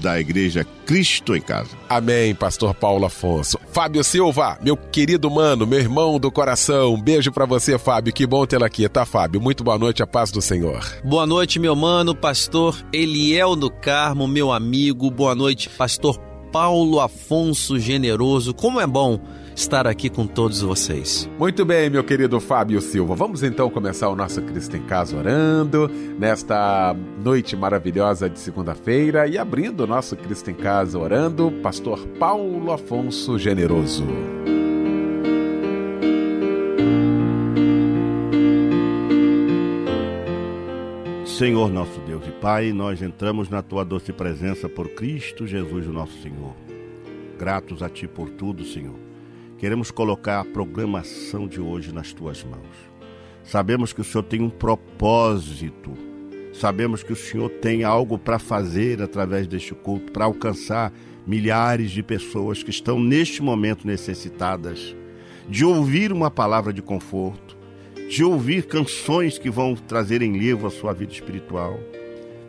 da Igreja Cristo em Casa. Amém, Pastor Paulo Afonso. Fábio Silva, meu querido mano, meu irmão do coração, um beijo para você, Fábio. Que bom tê-lo aqui, tá, Fábio? Muito boa noite, a paz do Senhor. Boa noite, meu mano, Pastor Eliel do Carmo, meu amigo. Boa noite, Pastor Paulo Afonso Generoso. Como é bom estar aqui com todos vocês. Muito bem, meu querido Fábio Silva. Vamos então começar o nosso Cristo em Casa orando nesta noite maravilhosa de segunda-feira e abrindo o nosso Cristo em Casa orando, Pastor Paulo Afonso Generoso. Senhor nosso Deus e Pai, nós entramos na tua doce presença por Cristo Jesus, o nosso Senhor. Gratos a ti por tudo, Senhor Queremos colocar a programação de hoje nas tuas mãos. Sabemos que o Senhor tem um propósito. Sabemos que o Senhor tem algo para fazer através deste culto, para alcançar milhares de pessoas que estão neste momento necessitadas de ouvir uma palavra de conforto, de ouvir canções que vão trazer em livro a sua vida espiritual.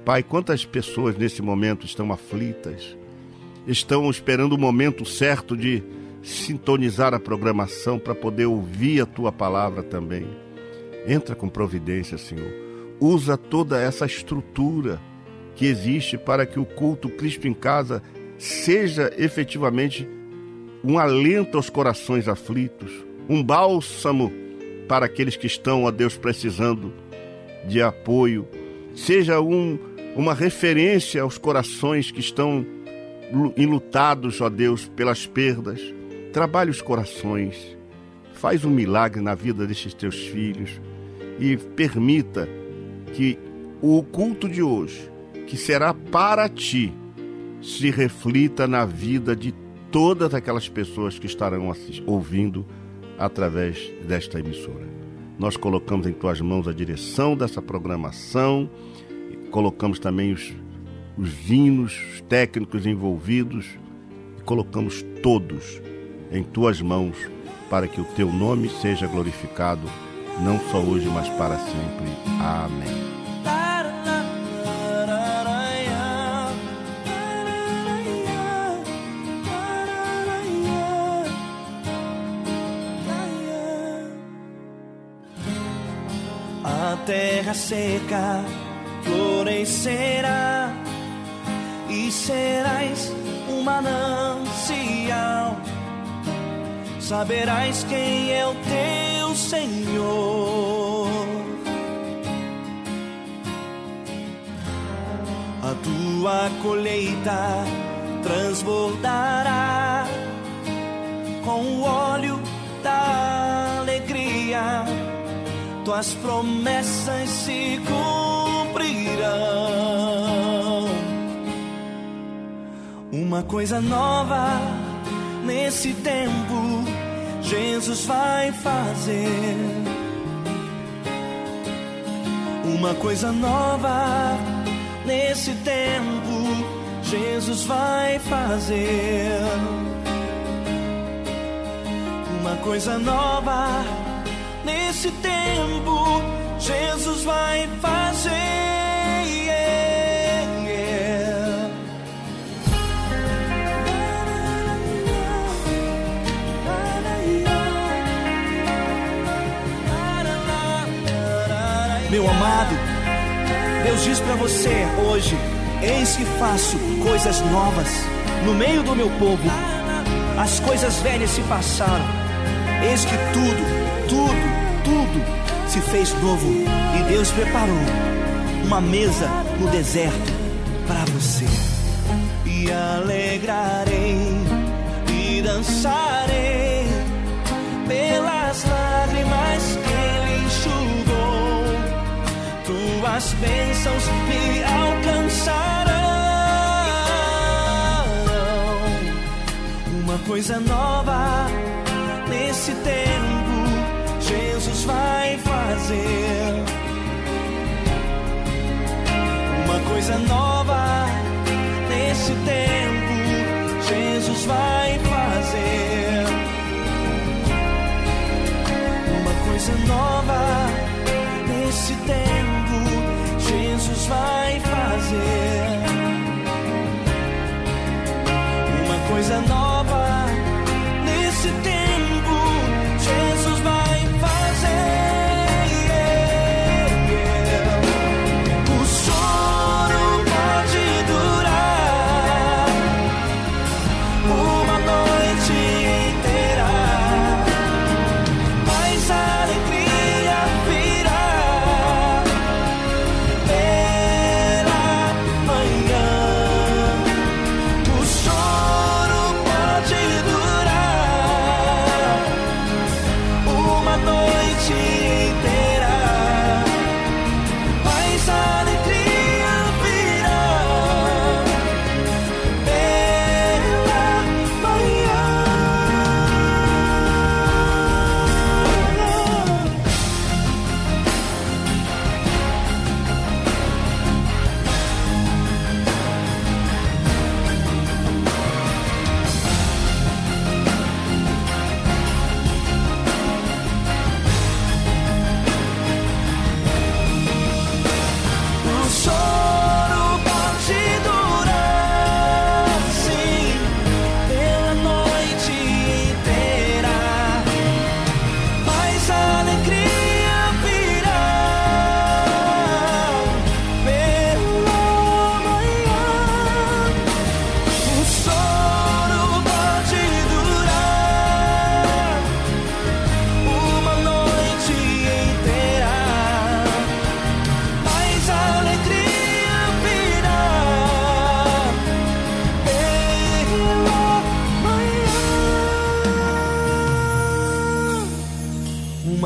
Pai, quantas pessoas nesse momento estão aflitas, estão esperando o momento certo de sintonizar a programação para poder ouvir a tua palavra também. Entra com providência, Senhor. Usa toda essa estrutura que existe para que o culto Cristo em Casa seja efetivamente um alento aos corações aflitos, um bálsamo para aqueles que estão, ó Deus, precisando de apoio, seja um, uma referência aos corações que estão enlutados, ó Deus, pelas perdas Trabalhe os corações, faz um milagre na vida destes teus filhos. E permita que o culto de hoje, que será para ti, se reflita na vida de todas aquelas pessoas que estarão ouvindo através desta emissora. Nós colocamos em tuas mãos a direção dessa programação, colocamos também os, os hinos, os técnicos envolvidos, colocamos todos em tuas mãos, para que o teu nome seja glorificado, não só hoje, mas para sempre. Amém. A terra seca florescerá e serás um manancial saberás quem é o teu Senhor. A tua colheita transbordará com o óleo da alegria, tuas promessas se cumprirão. Uma coisa nova nesse tempo Jesus vai fazer uma coisa nova nesse tempo. Jesus vai fazer uma coisa nova nesse tempo. Jesus vai fazer. Diz para você hoje: Eis que faço coisas novas no meio do meu povo. As coisas velhas se passaram. Eis que tudo, tudo, tudo se fez novo. E Deus preparou uma mesa no deserto para você. E alegrarei e dançarei Tuas bênçãos me alcançarão. Uma coisa nova nesse tempo, Jesus vai fazer. Uma coisa nova nesse tempo,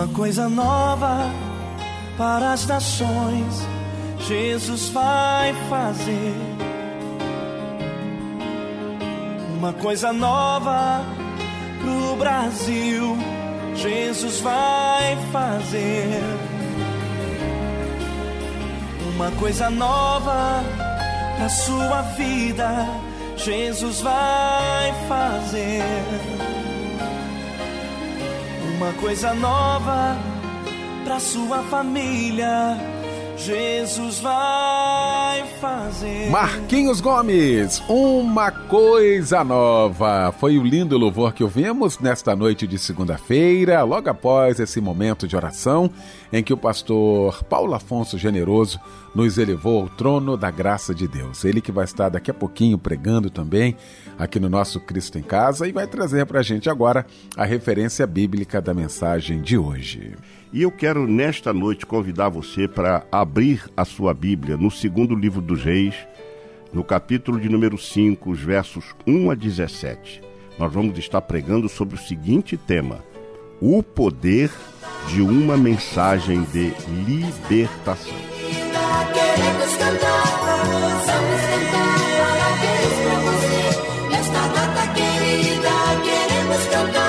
Uma coisa nova para as nações, Jesus vai fazer. Uma coisa nova pro Brasil, Jesus vai fazer uma coisa nova na sua vida, Jesus vai fazer. Uma coisa nova para sua família, Jesus vai. Marquinhos Gomes, uma coisa nova. Foi o lindo louvor que ouvimos nesta noite de segunda-feira, logo após esse momento de oração em que o pastor Paulo Afonso Generoso nos elevou ao trono da graça de Deus. Ele que vai estar daqui a pouquinho pregando também aqui no nosso Cristo em Casa e vai trazer para a gente agora a referência bíblica da mensagem de hoje. E eu quero nesta noite convidar você para abrir a sua Bíblia no segundo livro dos Reis, no capítulo de número 5, os versos 1 a 17. Nós vamos estar pregando sobre o seguinte tema: o poder de uma mensagem de libertação. Queremos cantar, vamos cantar parabéns pra você. Nesta data querida, queremos cantar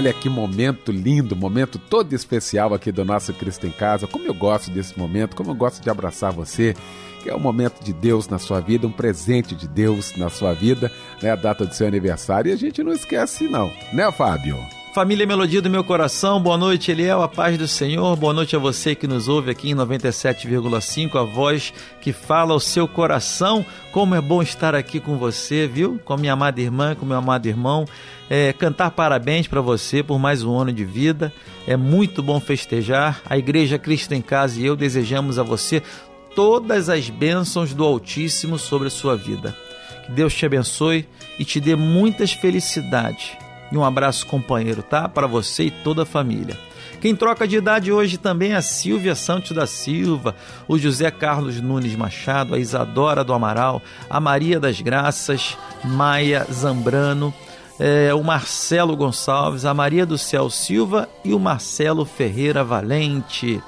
Olha que momento lindo, momento todo especial aqui do nosso Cristo em Casa. Como eu gosto desse momento, como eu gosto de abraçar você, que é um momento de Deus na sua vida, um presente de Deus na sua vida, né? A data do seu aniversário. E a gente não esquece, não, né, Fábio? Família Melodia do meu coração, boa noite, Eliel, a paz do Senhor. Boa noite a você que nos ouve aqui em 97,5, a voz que fala ao seu coração. Como é bom estar aqui com você, viu? Com minha amada irmã, com meu amado irmão. É, cantar parabéns para você por mais um ano de vida. É muito bom festejar. A Igreja Cristo em Casa e eu desejamos a você todas as bênçãos do Altíssimo sobre a sua vida. Que Deus te abençoe e te dê muitas felicidades e um abraço companheiro, tá? Para você e toda a família. Quem troca de idade hoje também é a Silvia Santos da Silva, o José Carlos Nunes Machado, a Isadora do Amaral, a Maria das Graças, Maia Zambrano, é, o Marcelo Gonçalves, a Maria do Céu Silva e o Marcelo Ferreira Valente.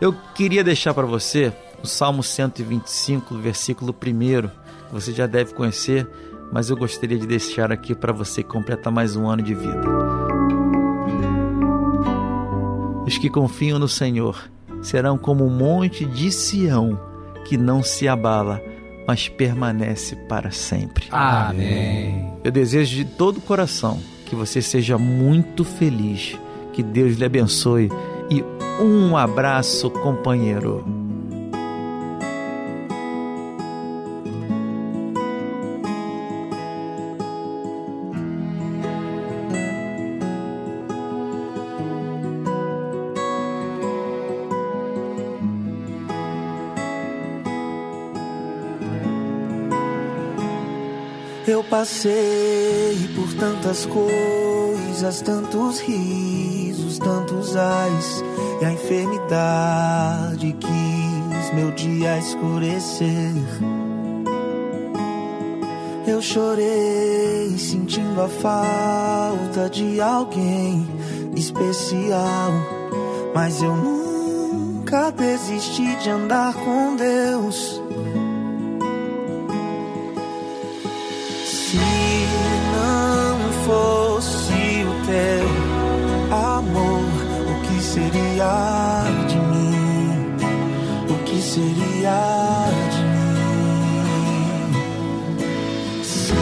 Eu queria deixar para você o Salmo 125, versículo 1, você já deve conhecer mas eu gostaria de deixar aqui para você completar mais um ano de vida. Os que confiam no Senhor serão como um monte de Sião que não se abala, mas permanece para sempre. Amém. Eu desejo de todo o coração que você seja muito feliz, que Deus lhe abençoe e um abraço, companheiro. Passei por tantas coisas, tantos risos, tantos ais, e a enfermidade quis meu dia escurecer. Eu chorei sentindo a falta de alguém especial, mas eu nunca desisti de andar com Deus. Seria de mim? O que seria de mim? Se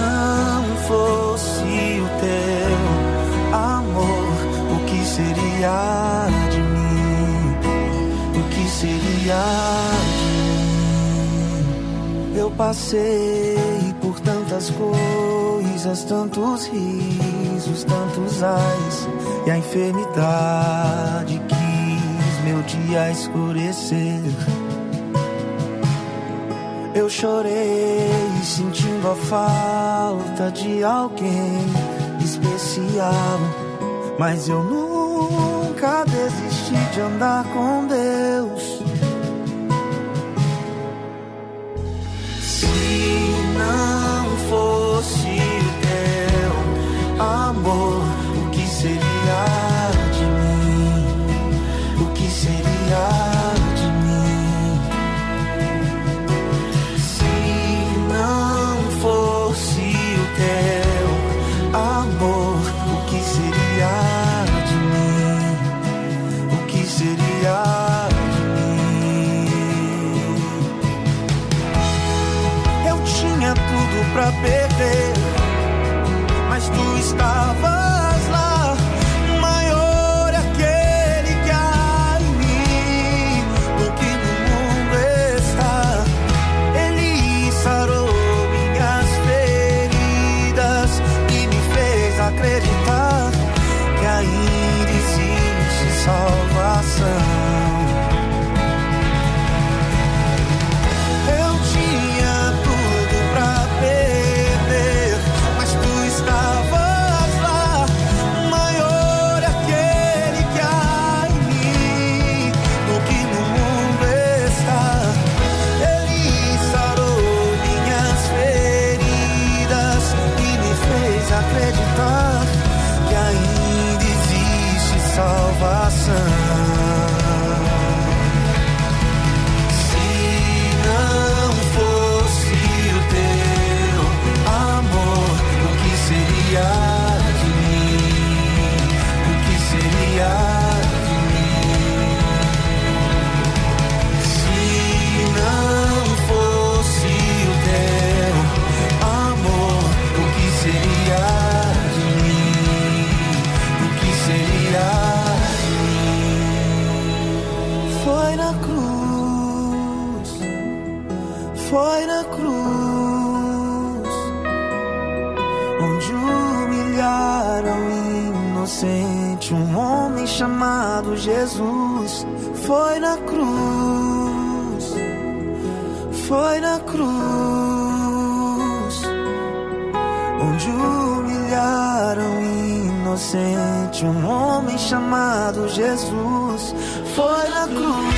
não fosse o teu amor, o que seria de mim? O que seria de mim? Eu passei por tantas coisas, tantos risos, tantos ais, e a enfermidade quis meu dia escurecer. Eu chorei sentindo a falta de alguém especial, mas eu nunca desisti de andar com Deus. fosse o teu amor, inocente, um homem chamado Jesus foi na cruz.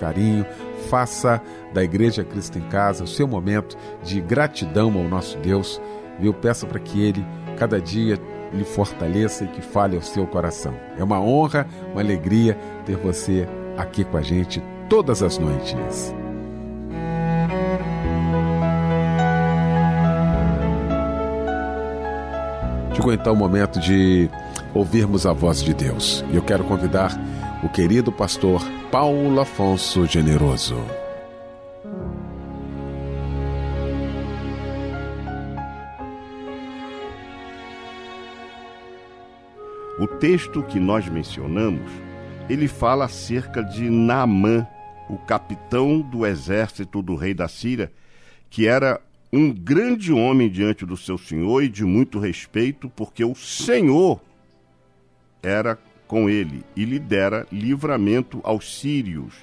carinho. Faça da Igreja Cristo em Casa o seu momento de gratidão ao nosso Deus. Viu? Peça para que Ele, cada dia, lhe fortaleça e que fale ao seu coração. É uma honra, uma alegria ter você aqui com a gente todas as noites. Chegou então o momento de ouvirmos a voz de Deus. E eu quero convidar o querido pastor Paulo Afonso Generoso. O texto que nós mencionamos, ele fala acerca de Naamã, o capitão do exército do rei da Síria, que era um grande homem diante do seu senhor e de muito respeito, porque o Senhor era com ele e lhe dera livramento aos sírios.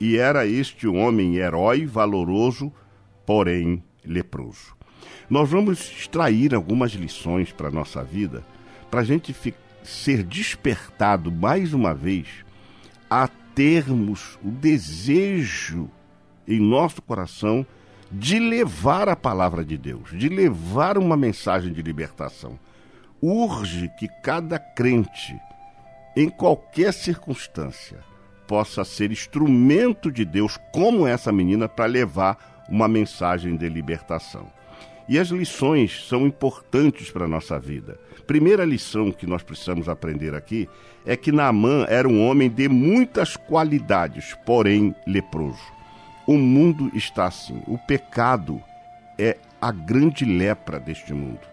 E era este homem herói, valoroso, porém leproso. Nós vamos extrair algumas lições para a nossa vida, para a gente ser despertado mais uma vez a termos o desejo em nosso coração de levar a palavra de Deus, de levar uma mensagem de libertação. Urge que cada crente, em qualquer circunstância, possa ser instrumento de Deus, como essa menina, para levar uma mensagem de libertação. E as lições são importantes para a nossa vida. Primeira lição que nós precisamos aprender aqui é que Naamã era um homem de muitas qualidades, porém leproso. O mundo está assim. O pecado é a grande lepra deste mundo.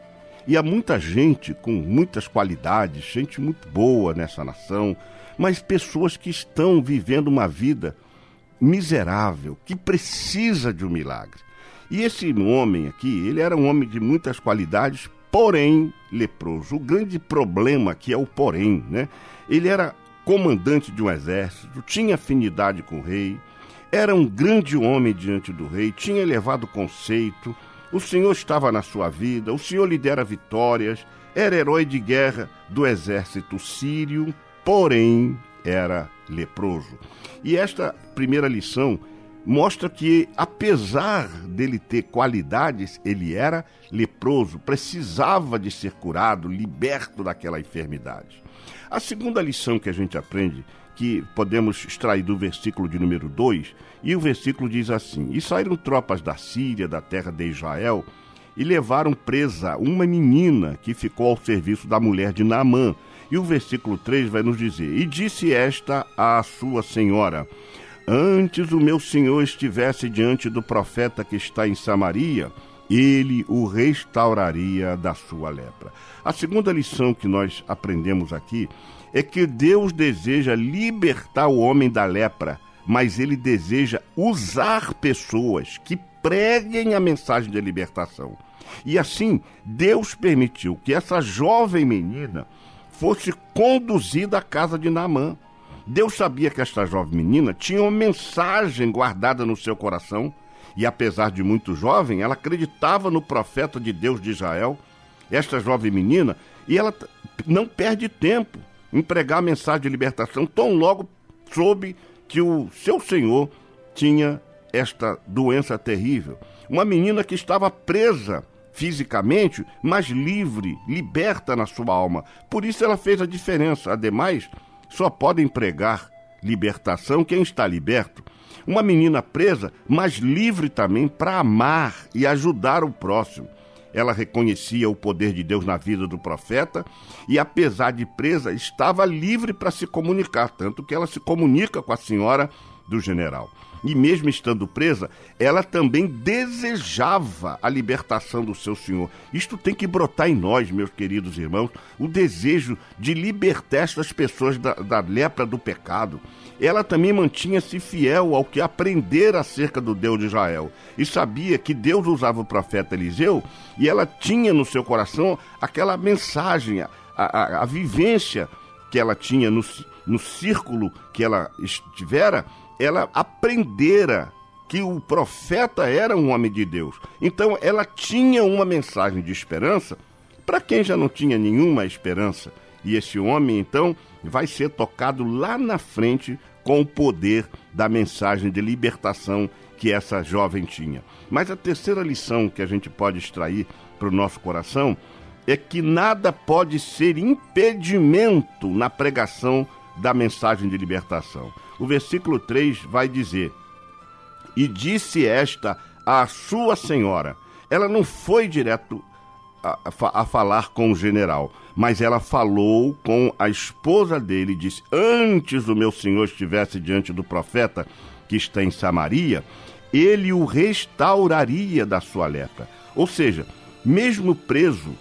E há muita gente com muitas qualidades, gente muito boa nessa nação, mas pessoas que estão vivendo uma vida miserável, que precisa de um milagre. E esse homem aqui, ele era um homem de muitas qualidades, porém leproso. O grande problema aqui é o porém, né? Ele era comandante de um exército, tinha afinidade com o rei, era um grande homem diante do rei, tinha elevado conceito, o Senhor estava na sua vida, o Senhor lhe dera vitórias, era herói de guerra do exército sírio, porém era leproso. E esta primeira lição mostra que, apesar dele ter qualidades, ele era leproso, precisava de ser curado, liberto daquela enfermidade. A segunda lição que a gente aprende, que podemos extrair do versículo de número 2, e o versículo diz assim: E saíram tropas da Síria, da terra de Israel, e levaram presa uma menina que ficou ao serviço da mulher de Naamã. E o versículo 3 vai nos dizer: E disse esta à sua senhora: Antes o meu senhor estivesse diante do profeta que está em Samaria, ele o restauraria da sua lepra. A segunda lição que nós aprendemos aqui é que Deus deseja libertar o homem da lepra, mas ele deseja usar pessoas que preguem a mensagem de libertação. E assim, Deus permitiu que essa jovem menina fosse conduzida à casa de Naamã. Deus sabia que esta jovem menina tinha uma mensagem guardada no seu coração, e apesar de muito jovem, ela acreditava no profeta de Deus de Israel, esta jovem menina, e ela não perde tempo em pregar a mensagem de libertação, tão logo soube que o seu senhor tinha esta doença terrível. Uma menina que estava presa fisicamente, mas livre, liberta na sua alma. Por isso ela fez a diferença. Ademais, só podem pregar libertação quem está liberto. Uma menina presa, mas livre também para amar e ajudar o próximo. Ela reconhecia o poder de Deus na vida do profeta e, apesar de presa, estava livre para se comunicar, tanto que ela se comunica com a senhora do general e mesmo estando presa, ela também desejava a libertação do seu Senhor. Isto tem que brotar em nós, meus queridos irmãos, o desejo de libertar estas pessoas da, da lepra do pecado. Ela também mantinha-se fiel ao que aprendera acerca do Deus de Israel e sabia que Deus usava o profeta Eliseu e ela tinha no seu coração aquela mensagem, a, a, a vivência que ela tinha no, no círculo que ela estivera ela aprendera que o profeta era um homem de Deus. Então ela tinha uma mensagem de esperança para quem já não tinha nenhuma esperança. E esse homem, então, vai ser tocado lá na frente com o poder da mensagem de libertação que essa jovem tinha. Mas a terceira lição que a gente pode extrair para o nosso coração é que nada pode ser impedimento na pregação da mensagem de libertação. O versículo 3 vai dizer: E disse esta à sua senhora. Ela não foi direto a, a, a, falar com o general, mas ela falou com a esposa dele e disse: Antes o meu senhor estivesse diante do profeta que está em Samaria, ele o restauraria da sua lepra. Ou seja, mesmo preso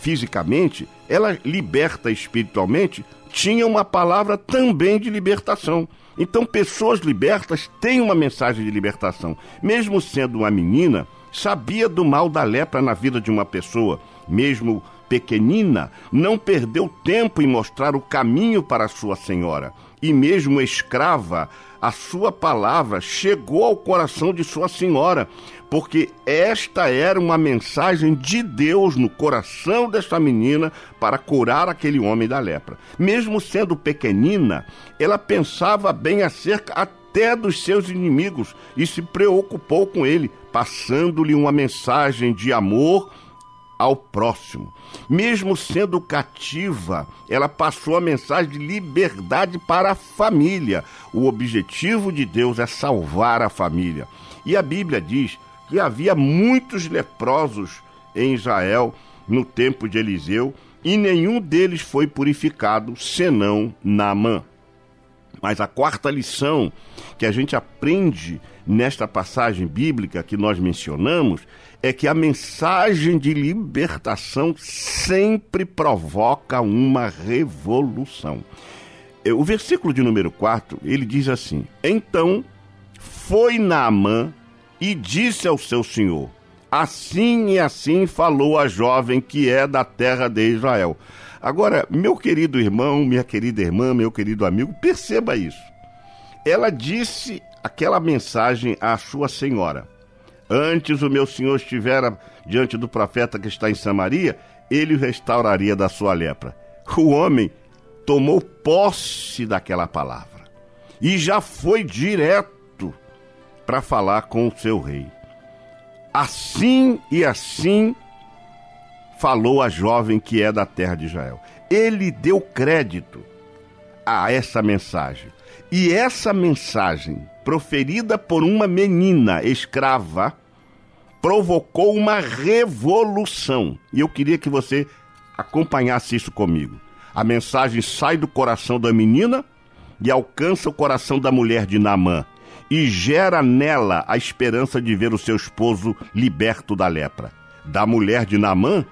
fisicamente, ela liberta espiritualmente, tinha uma palavra também de libertação. Então, pessoas libertas têm uma mensagem de libertação. Mesmo sendo uma menina, sabia do mal da lepra na vida de uma pessoa. Mesmo pequenina, não perdeu tempo em mostrar o caminho para sua senhora. E mesmo escrava, a sua palavra chegou ao coração de sua senhora, porque esta era uma mensagem de Deus no coração desta menina para curar aquele homem da lepra. Mesmo sendo pequenina, ela pensava bem acerca até dos seus inimigos e se preocupou com ele, passando-lhe uma mensagem de amor ao próximo. Mesmo sendo cativa, ela passou a mensagem de liberdade para a família. O objetivo de Deus é salvar a família. E a Bíblia diz que havia muitos leprosos em Israel no tempo de Eliseu e nenhum deles foi purificado senão Naamã. Mas a quarta lição que a gente aprende nesta passagem bíblica que nós mencionamos é que a mensagem de libertação sempre provoca uma revolução. É, o versículo de número 4, ele diz assim: Então foi Naamã e disse ao seu senhor: Assim e assim falou a jovem que é da terra de Israel. Agora, meu querido irmão, minha querida irmã, meu querido amigo, perceba isso. Ela disse aquela mensagem à sua senhora. Antes o meu senhor estivera diante do profeta que está em Samaria, ele o restauraria da sua lepra. O homem tomou posse daquela palavra e já foi direto para falar com o seu rei. Assim e assim falou a jovem que é da terra de Israel. Ele deu crédito a essa mensagem. E essa mensagem proferida por uma menina escrava, provocou uma revolução. E eu queria que você acompanhasse isso comigo. A mensagem sai do coração da menina e alcança o coração da mulher de Naamã. e gera nela a esperança de ver o seu esposo liberto da lepra. Da mulher de Naamã,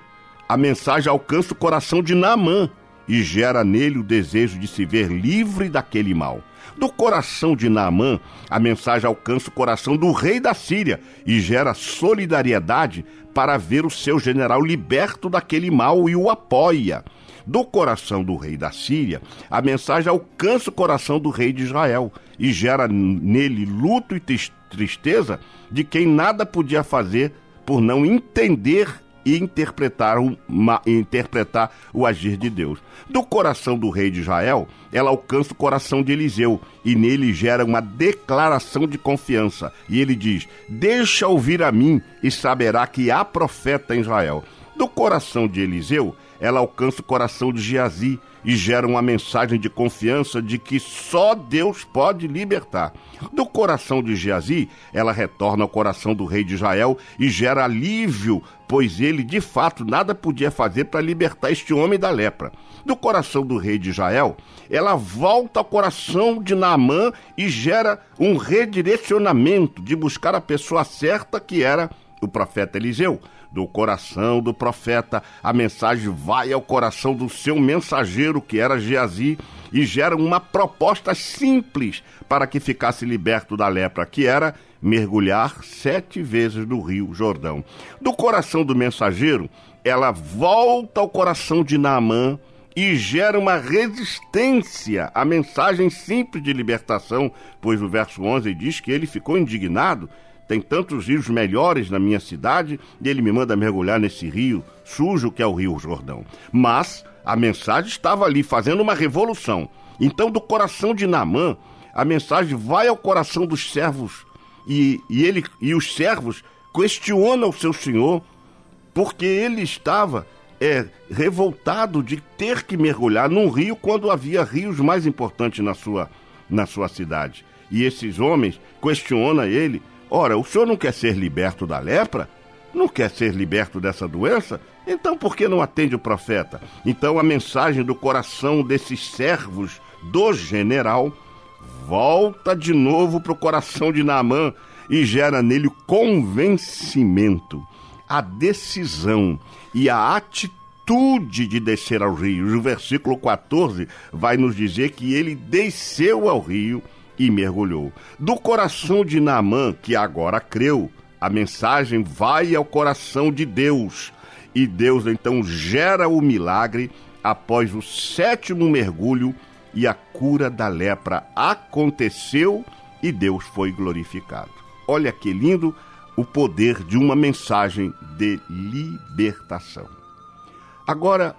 a mensagem alcança o coração de Naamã e gera nele o desejo de se ver livre daquele mal. Do coração de Naamã, a mensagem alcança o coração do rei da Síria e gera solidariedade para ver o seu general liberto daquele mal e o apoia. Do coração do rei da Síria, a mensagem alcança o coração do rei de Israel e gera nele luto e tristeza de quem nada podia fazer por não entender e interpretar, uma, interpretar o agir de Deus. Do coração do rei de Israel, ela alcança o coração de Eliseu e nele gera uma declaração de confiança. E ele diz: Deixa ouvir a mim e saberá que há profeta em Israel. Do coração de Eliseu, ela alcança o coração de Geazi e gera uma mensagem de confiança de que só Deus pode libertar. Do coração de Geazi, ela retorna ao coração do rei de Israel e gera alívio, pois ele de fato nada podia fazer para libertar este homem da lepra. Do coração do rei de Israel, ela volta ao coração de Naamã e gera um redirecionamento de buscar a pessoa certa que era o profeta Eliseu do coração do profeta, a mensagem vai ao coração do seu mensageiro, que era Geazi, e gera uma proposta simples para que ficasse liberto da lepra, que era mergulhar sete vezes no rio Jordão. Do coração do mensageiro, ela volta ao coração de Naamã e gera uma resistência à mensagem simples de libertação, pois o verso 11 diz que ele ficou indignado tem tantos rios melhores na minha cidade e ele me manda mergulhar nesse rio sujo que é o Rio Jordão. Mas a mensagem estava ali fazendo uma revolução. Então, do coração de Naamã, a mensagem vai ao coração dos servos e, e, ele, e os servos questionam o seu senhor porque ele estava é, revoltado de ter que mergulhar num rio quando havia rios mais importantes na sua, na sua cidade. E esses homens questionam ele Ora, o senhor não quer ser liberto da lepra? Não quer ser liberto dessa doença? Então por que não atende o profeta? Então a mensagem do coração desses servos do general volta de novo para o coração de Naamã e gera nele convencimento, a decisão e a atitude de descer ao rio. O versículo 14 vai nos dizer que ele desceu ao rio e mergulhou. Do coração de Naamã, que agora creu, a mensagem vai ao coração de Deus. E Deus então gera o milagre após o sétimo mergulho e a cura da lepra aconteceu e Deus foi glorificado. Olha que lindo o poder de uma mensagem de libertação. Agora,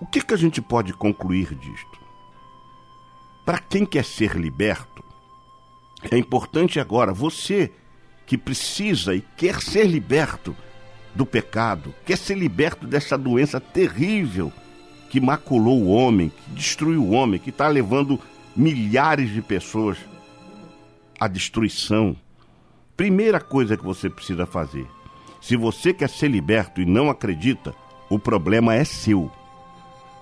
o que, que a gente pode concluir disto? Para quem quer ser liberto, é importante agora você que precisa e quer ser liberto do pecado, quer ser liberto dessa doença terrível que maculou o homem, que destruiu o homem, que está levando milhares de pessoas à destruição. Primeira coisa que você precisa fazer: se você quer ser liberto e não acredita, o problema é seu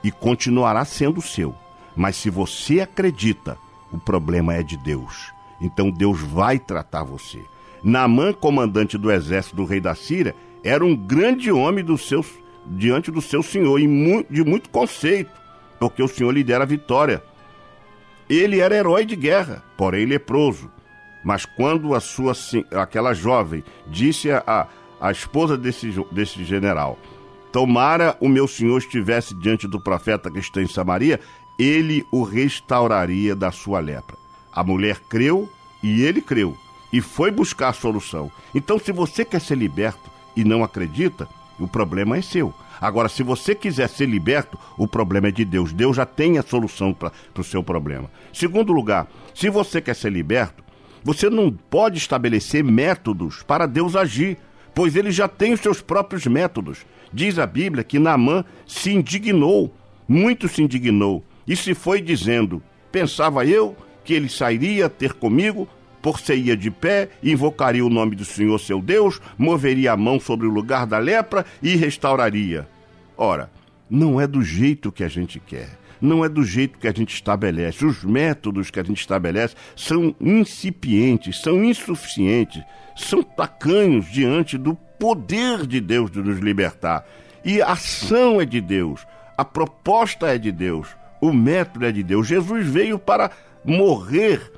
e continuará sendo seu. Mas se você acredita, o problema é de Deus. Então Deus vai tratar você. Naamã, comandante do exército do rei da Síria, era um grande homem dos seus, diante do seu senhor e de muito conceito, porque o senhor lhe dera a vitória. Ele era herói de guerra, porém leproso. Mas quando a sua, aquela jovem disse a, a esposa desse, desse general: Tomara o meu senhor estivesse diante do profeta que está em Samaria, ele o restauraria da sua lepra. A mulher creu e ele creu e foi buscar a solução. Então, se você quer ser liberto e não acredita, o problema é seu. Agora, se você quiser ser liberto, o problema é de Deus. Deus já tem a solução para o seu problema. Segundo lugar, se você quer ser liberto, você não pode estabelecer métodos para Deus agir, pois ele já tem os seus próprios métodos. Diz a Bíblia que Naamã se indignou, muito se indignou, e se foi dizendo: Pensava eu que ele sairia ter comigo, por se ia de pé, invocaria o nome do Senhor seu Deus, moveria a mão sobre o lugar da lepra e restauraria. Ora, não é do jeito que a gente quer. não é do jeito que a gente estabelece. Os métodos que a gente estabelece são incipientes, são insuficientes, são tacanhos diante do poder de Deus de nos libertar. E a ação é de Deus, a proposta é de Deus, o método é de Deus. Jesus veio para morrer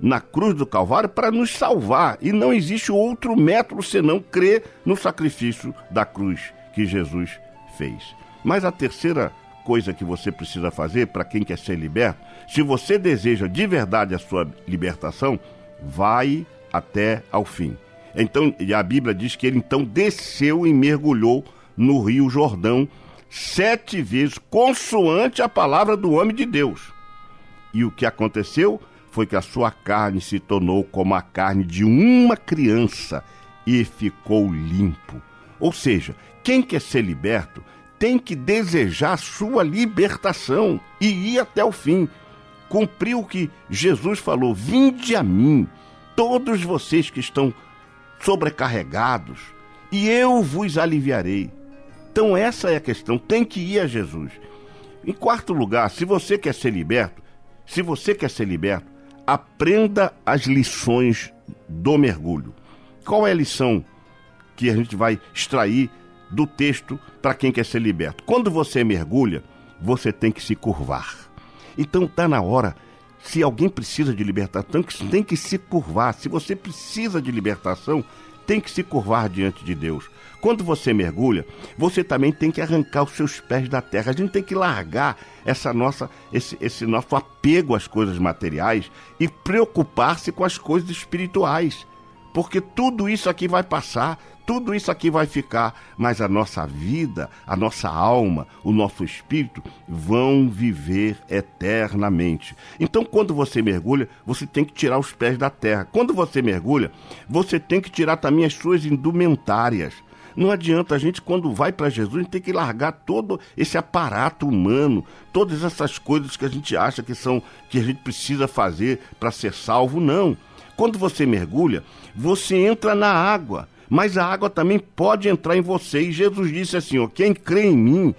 na cruz do Calvário para nos salvar. E não existe outro método senão crer no sacrifício da cruz que Jesus fez. Mas a terceira coisa que você precisa fazer para quem quer ser liberto, se você deseja de verdade a sua libertação, vai até ao fim. Então, a Bíblia diz que ele então desceu e mergulhou no Rio Jordão sete vezes, consoante a palavra do homem de Deus. E o que aconteceu foi que a sua carne se tornou como a carne de uma criança e ficou limpo. Ou seja, quem quer ser liberto tem que desejar sua libertação e ir até o fim. Cumprir o que Jesus falou: Vinde a mim, todos vocês que estão sobrecarregados, e eu vos aliviarei. Então, essa é a questão: tem que ir a Jesus. Em quarto lugar, se você quer ser liberto, se você quer ser liberto, aprenda as lições do mergulho. Qual é a lição que a gente vai extrair do texto para quem quer ser liberto? Quando você mergulha, você tem que se curvar. Então está na hora. Se alguém precisa de libertação, tem que se curvar. Se você precisa de libertação, tem que se curvar diante de Deus. Quando você mergulha, você também tem que arrancar os seus pés da terra. A gente tem que largar essa nossa, esse, esse nosso apego às coisas materiais e preocupar-se com as coisas espirituais. Porque tudo isso aqui vai passar, tudo isso aqui vai ficar, mas a nossa vida, a nossa alma, o nosso espírito vão viver eternamente. Então, quando você mergulha, você tem que tirar os pés da terra. Quando você mergulha, você tem que tirar também as suas indumentárias. Não adianta a gente, quando vai para Jesus, a gente tem que largar todo esse aparato humano, todas essas coisas que a gente acha que são que a gente precisa fazer para ser salvo. Não. Quando você mergulha, você entra na água, mas a água também pode entrar em você. E Jesus disse assim: ó, quem crê em mim,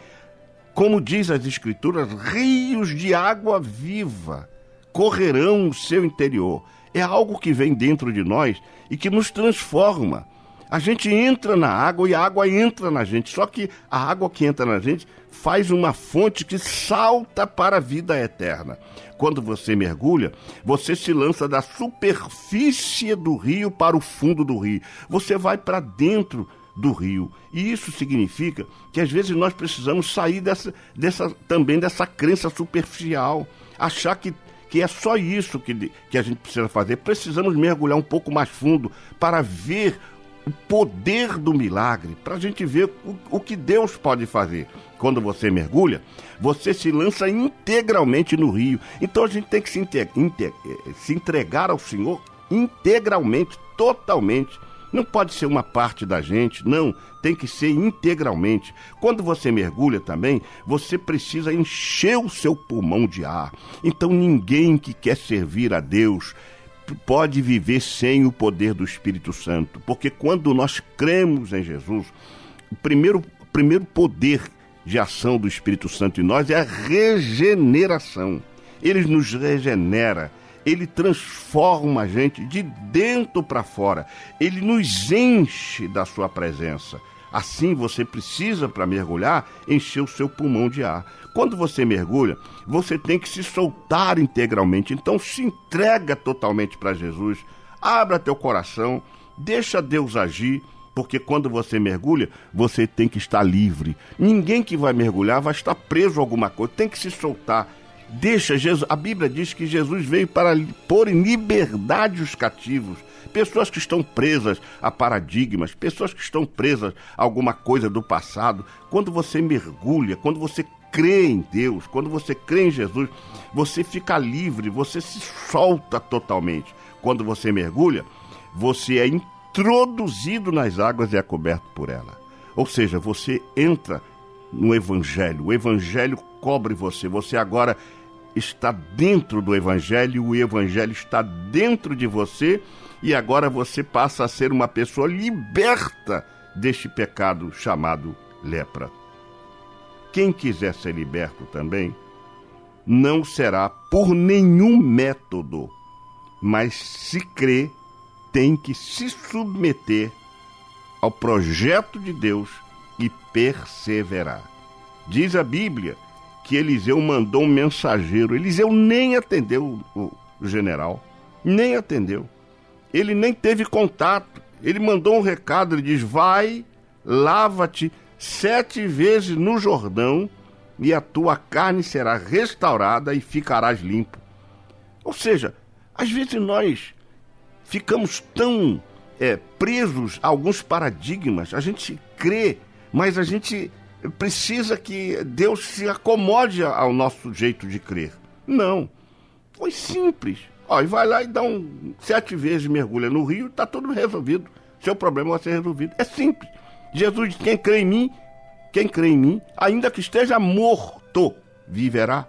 como diz as Escrituras, rios de água viva correrão no seu interior. É algo que vem dentro de nós e que nos transforma. A gente entra na água e a água entra na gente. Só que a água que entra na gente faz uma fonte que salta para a vida eterna. Quando você mergulha, você se lança da superfície do rio para o fundo do rio. Você vai para dentro do rio. E isso significa que às vezes nós precisamos sair dessa, dessa também dessa crença superficial, achar que que é só isso que, que a gente precisa fazer. Precisamos mergulhar um pouco mais fundo para ver o poder do milagre, para a gente ver o, o que Deus pode fazer. Quando você mergulha, você se lança integralmente no rio. Então a gente tem que se, inte se entregar ao Senhor integralmente, totalmente. Não pode ser uma parte da gente, não, tem que ser integralmente. Quando você mergulha também, você precisa encher o seu pulmão de ar. Então ninguém que quer servir a Deus, pode viver sem o poder do Espírito Santo, porque quando nós cremos em Jesus, o primeiro, o primeiro poder de ação do Espírito Santo em nós é a regeneração. Ele nos regenera, ele transforma a gente de dentro para fora, ele nos enche da sua presença. Assim você precisa, para mergulhar, encher o seu pulmão de ar. Quando você mergulha, você tem que se soltar integralmente. Então se entrega totalmente para Jesus. Abra teu coração, deixa Deus agir, porque quando você mergulha, você tem que estar livre. Ninguém que vai mergulhar vai estar preso a alguma coisa, tem que se soltar. Deixa Jesus. A Bíblia diz que Jesus veio para pôr em liberdade os cativos pessoas que estão presas a paradigmas, pessoas que estão presas a alguma coisa do passado. Quando você mergulha, quando você crê em Deus, quando você crê em Jesus, você fica livre, você se solta totalmente. Quando você mergulha, você é introduzido nas águas e é coberto por ela. Ou seja, você entra no Evangelho, o Evangelho cobre você, você agora está dentro do Evangelho, o Evangelho está dentro de você e agora você passa a ser uma pessoa liberta deste pecado chamado lepra. Quem quiser ser liberto também, não será por nenhum método, mas se crê, tem que se submeter ao projeto de Deus e perseverar. Diz a Bíblia que Eliseu mandou um mensageiro. Eliseu nem atendeu o, general, nem atendeu. Ele nem teve contato. Ele mandou um recado, ele diz: Vai, lava-te sete vezes no Jordão, e a tua carne será restaurada e ficarás limpo. Ou seja, às vezes nós ficamos tão é, presos a alguns paradigmas, a gente crê, mas a gente precisa que Deus se acomode ao nosso jeito de crer. Não. Foi simples. Ó, e vai lá e dá um sete vezes mergulha no rio, está tudo resolvido. Seu problema vai ser resolvido. É simples. Jesus diz: quem crê em mim, quem crê em mim, ainda que esteja morto, viverá.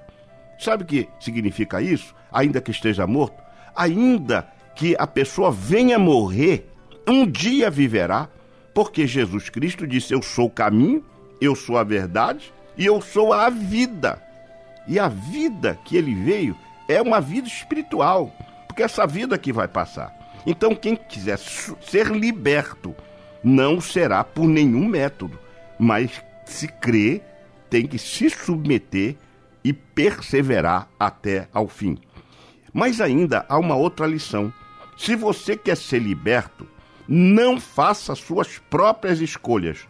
Sabe o que significa isso? Ainda que esteja morto, ainda que a pessoa venha morrer, um dia viverá, porque Jesus Cristo disse: Eu sou o caminho, eu sou a verdade e eu sou a vida. E a vida que ele veio é uma vida espiritual, porque essa vida que vai passar. Então, quem quiser ser liberto não será por nenhum método, mas se crê, tem que se submeter e perseverar até ao fim. Mas ainda há uma outra lição. Se você quer ser liberto, não faça suas próprias escolhas.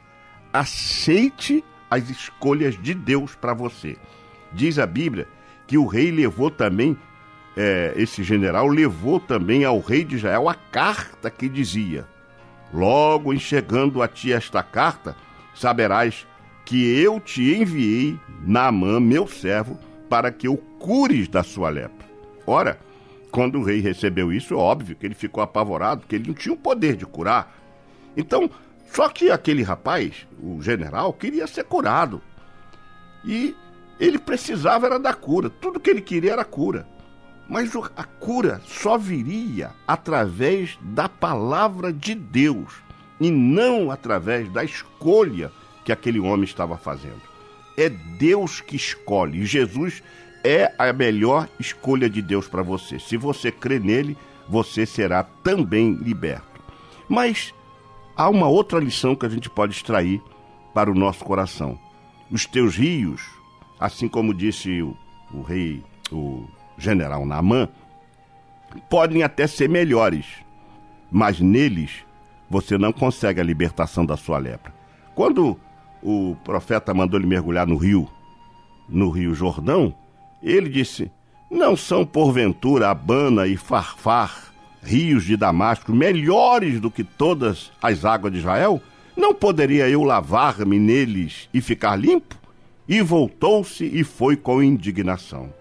Aceite as escolhas de Deus para você. Diz a Bíblia que o rei levou também, é, esse general levou também ao rei de Israel a carta que dizia: Logo enxergando a ti esta carta, saberás que eu te enviei Naamã, meu servo, para que o cures da sua lepra. Ora, quando o rei recebeu isso, é óbvio que ele ficou apavorado, porque ele não tinha o poder de curar. Então, só que aquele rapaz, o general, queria ser curado. E ele precisava era da cura. Tudo que ele queria era cura. Mas a cura só viria através da palavra de Deus e não através da escolha que aquele homem estava fazendo. É Deus que escolhe e Jesus é a melhor escolha de Deus para você. Se você crê nele, você será também liberto. Mas há uma outra lição que a gente pode extrair para o nosso coração. Os teus rios, assim como disse o, o rei, o general Naamã, podem até ser melhores, mas neles você não consegue a libertação da sua lepra. Quando o profeta mandou ele mergulhar no rio, no rio Jordão, ele disse: Não são porventura Abana e Farfar, rios de Damasco, melhores do que todas as águas de Israel? Não poderia eu lavar-me neles e ficar limpo? E voltou-se e foi com indignação.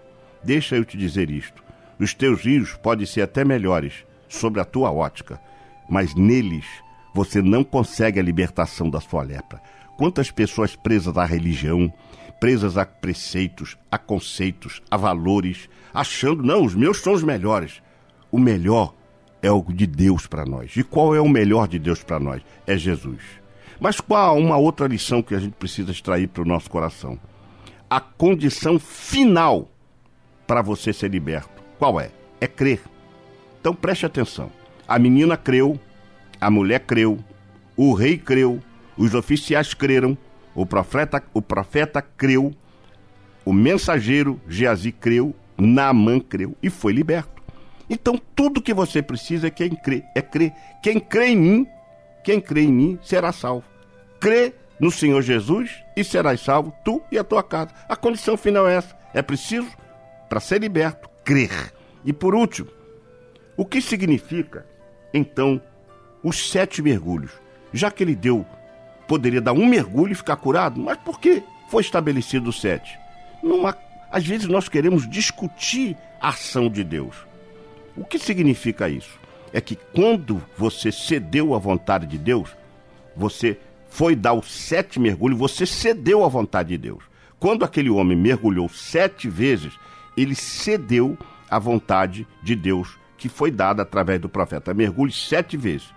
Deixa eu te dizer isto: os teus rios podem ser até melhores sobre a tua ótica, mas neles você não consegue a libertação da sua lepra. Quantas pessoas presas à religião, presas a preceitos, a conceitos, a valores, achando, não, os meus são os melhores. O melhor é o de Deus para nós. E qual é o melhor de Deus para nós? É Jesus. Mas qual uma outra lição que a gente precisa extrair para o nosso coração? A condição final para você ser liberto. Qual é? É crer. Então preste atenção. A menina creu, a mulher creu, o rei creu, os oficiais creram, o profeta, o profeta creu, o mensageiro Geazi creu, Naamã creu e foi liberto. Então tudo que você precisa é quem crê, é crer. Quem crê em mim, quem crê em mim será salvo. Crê no Senhor Jesus e serás salvo, tu e a tua casa. A condição final é essa. É preciso para ser liberto, crer. E por último, o que significa, então, os sete mergulhos? Já que ele deu, poderia dar um mergulho e ficar curado, mas por que foi estabelecido os sete? Numa, às vezes nós queremos discutir a ação de Deus. O que significa isso? É que quando você cedeu à vontade de Deus, você foi dar os sete mergulhos, você cedeu à vontade de Deus. Quando aquele homem mergulhou sete vezes, ele cedeu à vontade de Deus que foi dada através do profeta. Mergulhe sete vezes.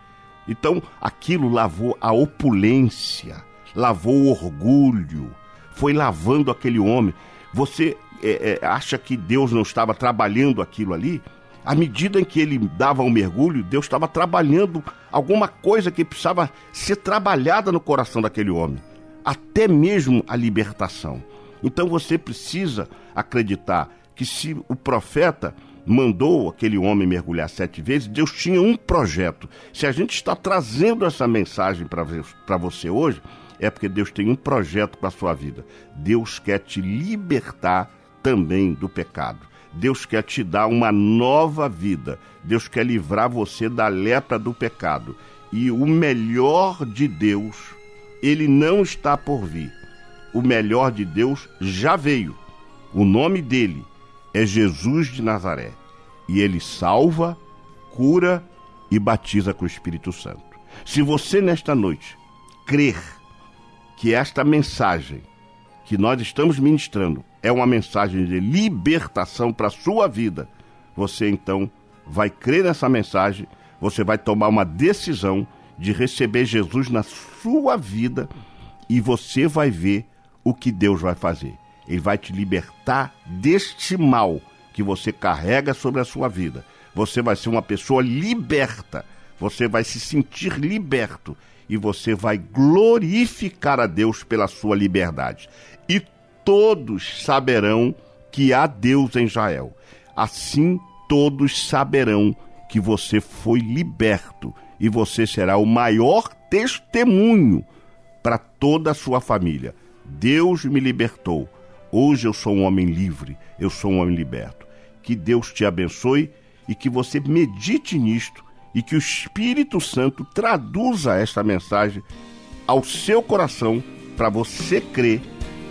Então, aquilo lavou a opulência, lavou o orgulho, foi lavando aquele homem. Você é, é, acha que Deus não estava trabalhando aquilo ali, à medida em que ele dava um mergulho, Deus estava trabalhando alguma coisa que precisava ser trabalhada no coração daquele homem, até mesmo a libertação. Então você precisa acreditar que se o profeta mandou aquele homem mergulhar sete vezes, Deus tinha um projeto. Se a gente está trazendo essa mensagem para você hoje, é porque Deus tem um projeto para a sua vida. Deus quer te libertar também do pecado. Deus quer te dar uma nova vida. Deus quer livrar você da lepra do pecado. E o melhor de Deus, ele não está por vir. O melhor de Deus já veio. O nome dele é Jesus de Nazaré. E ele salva, cura e batiza com o Espírito Santo. Se você nesta noite crer que esta mensagem que nós estamos ministrando é uma mensagem de libertação para a sua vida, você então vai crer nessa mensagem, você vai tomar uma decisão de receber Jesus na sua vida e você vai ver o que Deus vai fazer. Ele vai te libertar deste mal que você carrega sobre a sua vida. Você vai ser uma pessoa liberta. Você vai se sentir liberto e você vai glorificar a Deus pela sua liberdade. E todos saberão que há Deus em Israel. Assim todos saberão que você foi liberto e você será o maior testemunho para toda a sua família. Deus me libertou. Hoje eu sou um homem livre, eu sou um homem liberto. Que Deus te abençoe e que você medite nisto e que o Espírito Santo traduza esta mensagem ao seu coração para você crer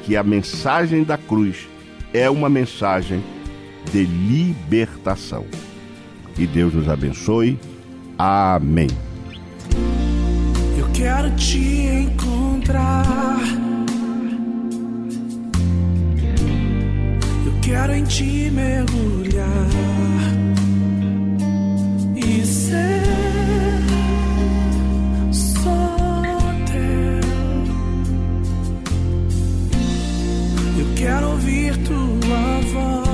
que a mensagem da cruz é uma mensagem de libertação. Que Deus nos abençoe. Amém. Eu quero te encontrar. Quero em ti mergulhar e ser só teu. Eu quero ouvir tua voz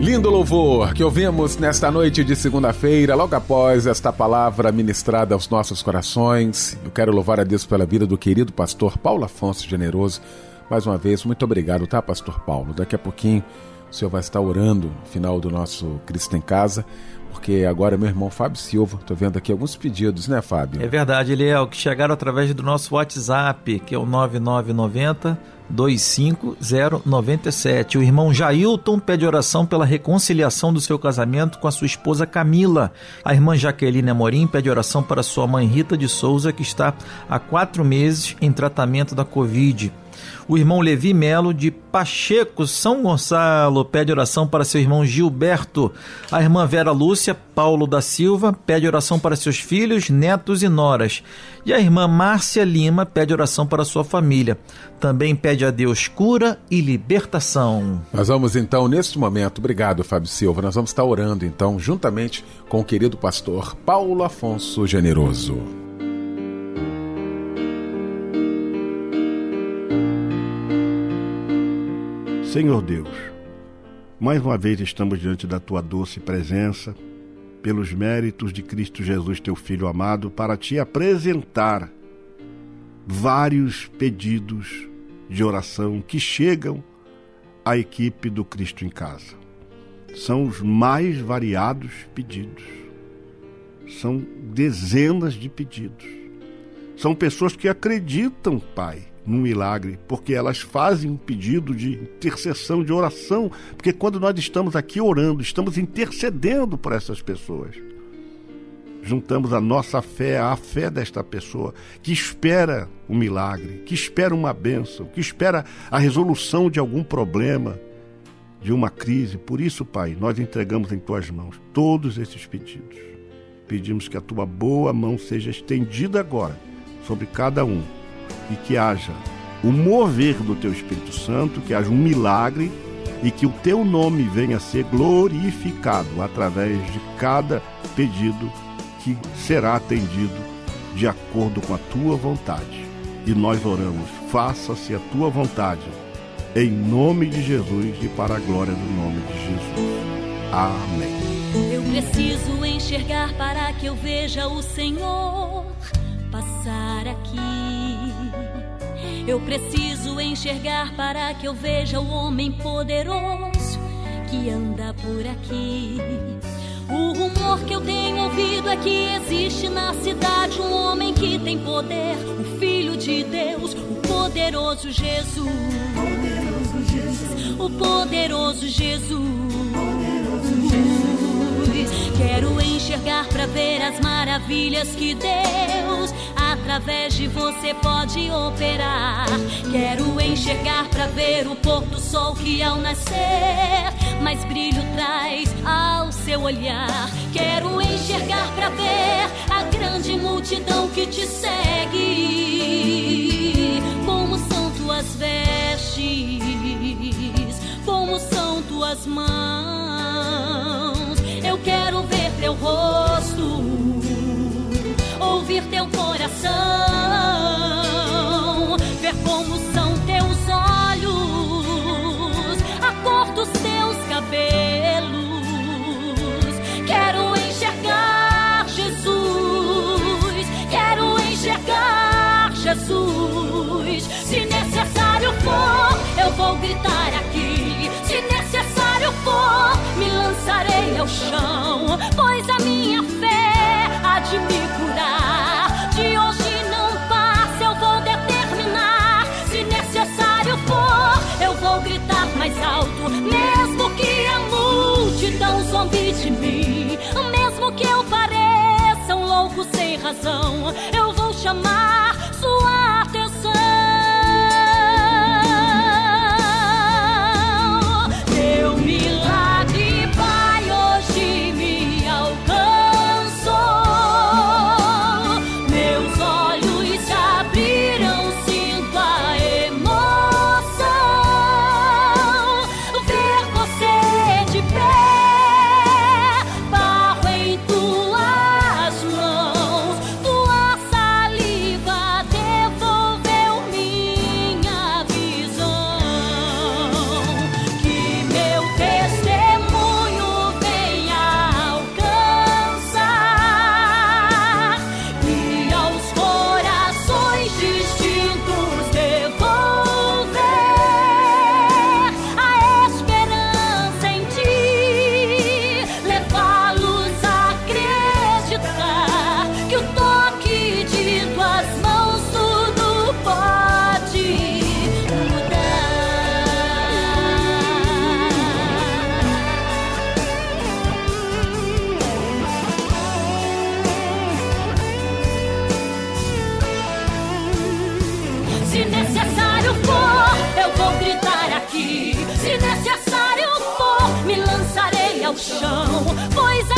lindo louvor que ouvimos nesta noite de segunda-feira, logo após esta palavra ministrada aos nossos corações. Eu quero louvar a Deus pela vida do querido pastor Paulo Afonso Generoso. Mais uma vez, muito obrigado, tá, pastor Paulo? Daqui a pouquinho o senhor vai estar orando no final do nosso Cristo em Casa, porque agora meu irmão Fábio Silva, estou vendo aqui alguns pedidos, né, Fábio? É verdade, ele é que chegaram através do nosso WhatsApp, que é o 9990 25097. O irmão Jailton pede oração pela reconciliação do seu casamento com a sua esposa Camila. A irmã Jaqueline Amorim pede oração para sua mãe Rita de Souza, que está há quatro meses em tratamento da Covid. O irmão Levi Melo, de Pacheco, São Gonçalo, pede oração para seu irmão Gilberto. A irmã Vera Lúcia Paulo da Silva pede oração para seus filhos, netos e noras. E a irmã Márcia Lima pede oração para sua família. Também pede a Deus cura e libertação. Nós vamos então, neste momento, obrigado, Fábio Silva, nós vamos estar orando então, juntamente com o querido pastor Paulo Afonso Generoso. Senhor Deus, mais uma vez estamos diante da tua doce presença, pelos méritos de Cristo Jesus, teu Filho amado, para te apresentar vários pedidos de oração que chegam à equipe do Cristo em Casa. São os mais variados pedidos. São dezenas de pedidos. São pessoas que acreditam, Pai, num milagre, porque elas fazem um pedido de intercessão, de oração, porque quando nós estamos aqui orando, estamos intercedendo por essas pessoas. Juntamos a nossa fé à fé desta pessoa que espera um milagre, que espera uma bênção, que espera a resolução de algum problema, de uma crise. Por isso, Pai, nós entregamos em tuas mãos todos esses pedidos. Pedimos que a tua boa mão seja estendida agora sobre cada um e que haja o mover do teu Espírito Santo, que haja um milagre e que o teu nome venha a ser glorificado através de cada pedido que será atendido de acordo com a tua vontade. E nós oramos, faça-se a tua vontade, em nome de Jesus e para a glória do nome de Jesus. Amém. Eu preciso enxergar para que eu veja o Senhor passar aqui. Eu preciso enxergar para que eu veja o homem poderoso que anda por aqui. O rumor que eu tenho ouvido é que existe na cidade um homem que tem poder, o Filho de Deus, o poderoso Jesus. O poderoso Jesus. Quero enxergar para ver as maravilhas que Deus através de você pode operar. Quero enxergar para ver o pôr do sol que ao nascer mais brilho traz ao seu olhar. Quero enxergar para ver a grande multidão que te segue. Como são tuas vestes, como são tuas mãos. Teu rosto, ouvir teu coração, ver como são teus olhos, a cor dos teus cabelos. Quero enxergar Jesus, quero enxergar Jesus. Se necessário for, eu vou gritar aqui. Se necessário for, me lançarei ao chão, multidão zombe de mim, mesmo que eu pareça um louco sem razão, eu vou chamar aqui. Se necessário for, me lançarei ao chão. Pois a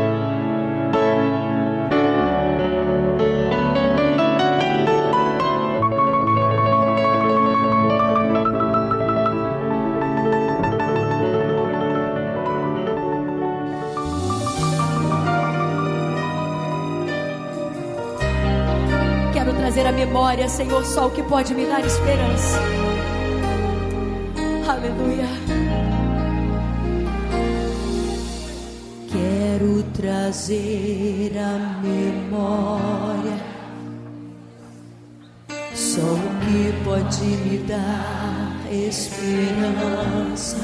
Senhor, só o que pode me dar esperança. Aleluia. Quero trazer à memória só o que pode me dar esperança.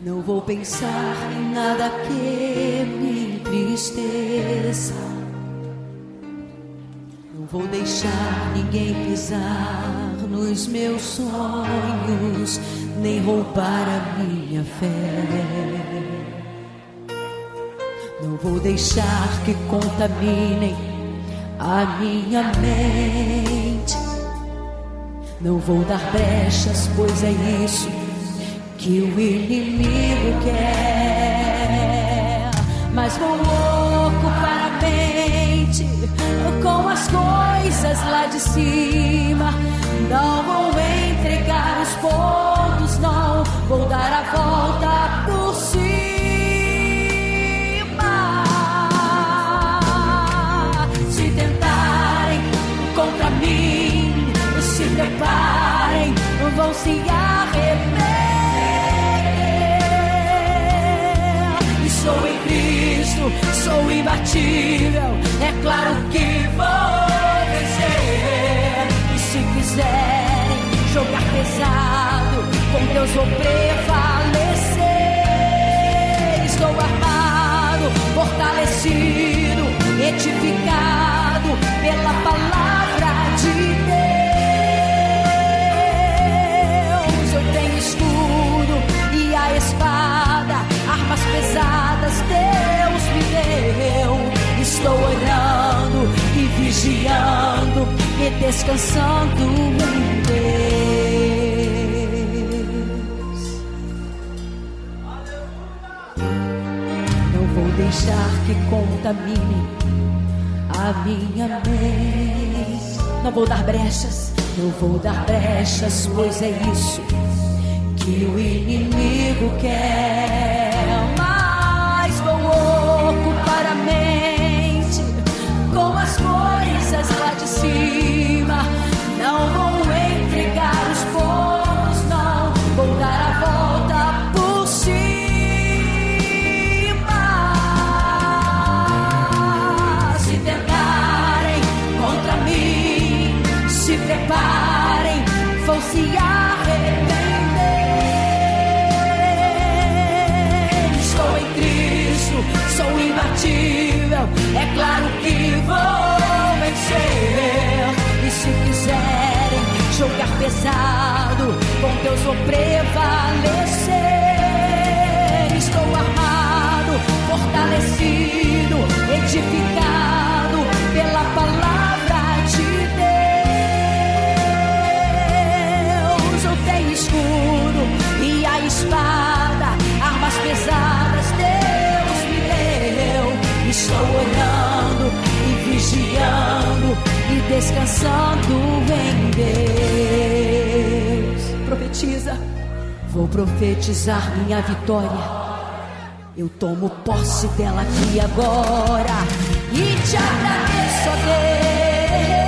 Não vou pensar em nada que me entristeça. Vou deixar ninguém pisar nos meus sonhos, nem roubar a minha fé. Não vou deixar que contaminem a minha mente. Não vou dar brechas, pois é isso que o inimigo quer. Mas vou com as coisas lá de cima. Não vou entregar os pontos, não vou dar a volta por cima. Se tentarem contra mim, se preparem, vão se sou imbatível, é claro que vou vencer. E se quiserem jogar pesado, com Deus vou prevalecer. Estou armado, fortalecido, edificado pela palavra de Deus. Eu tenho escudo e a espada, armas pesadas. Deus estou orando e vigiando e descansando em Deus. Não vou deixar que contamine a minha mente. Não vou dar brechas, não vou dar brechas, pois é isso que o inimigo quer. Mas vou ocupar a mente Não vou entregar os pontos, não vou dar a volta por cima. Se tentarem contra mim, se preparem, vão se arrepender. Estou em Cristo, sou imbatível, pesado, com Deus vou prevalecer. Estou armado, fortalecido, edificado pela palavra de Deus. Eu tenho escudo e a espada, armas pesadas Deus me deu. Estou olhando e vigiando descansando em Deus. Profetiza, vou profetizar minha vitória. Eu tomo posse dela aqui agora e te agradeço, Deus.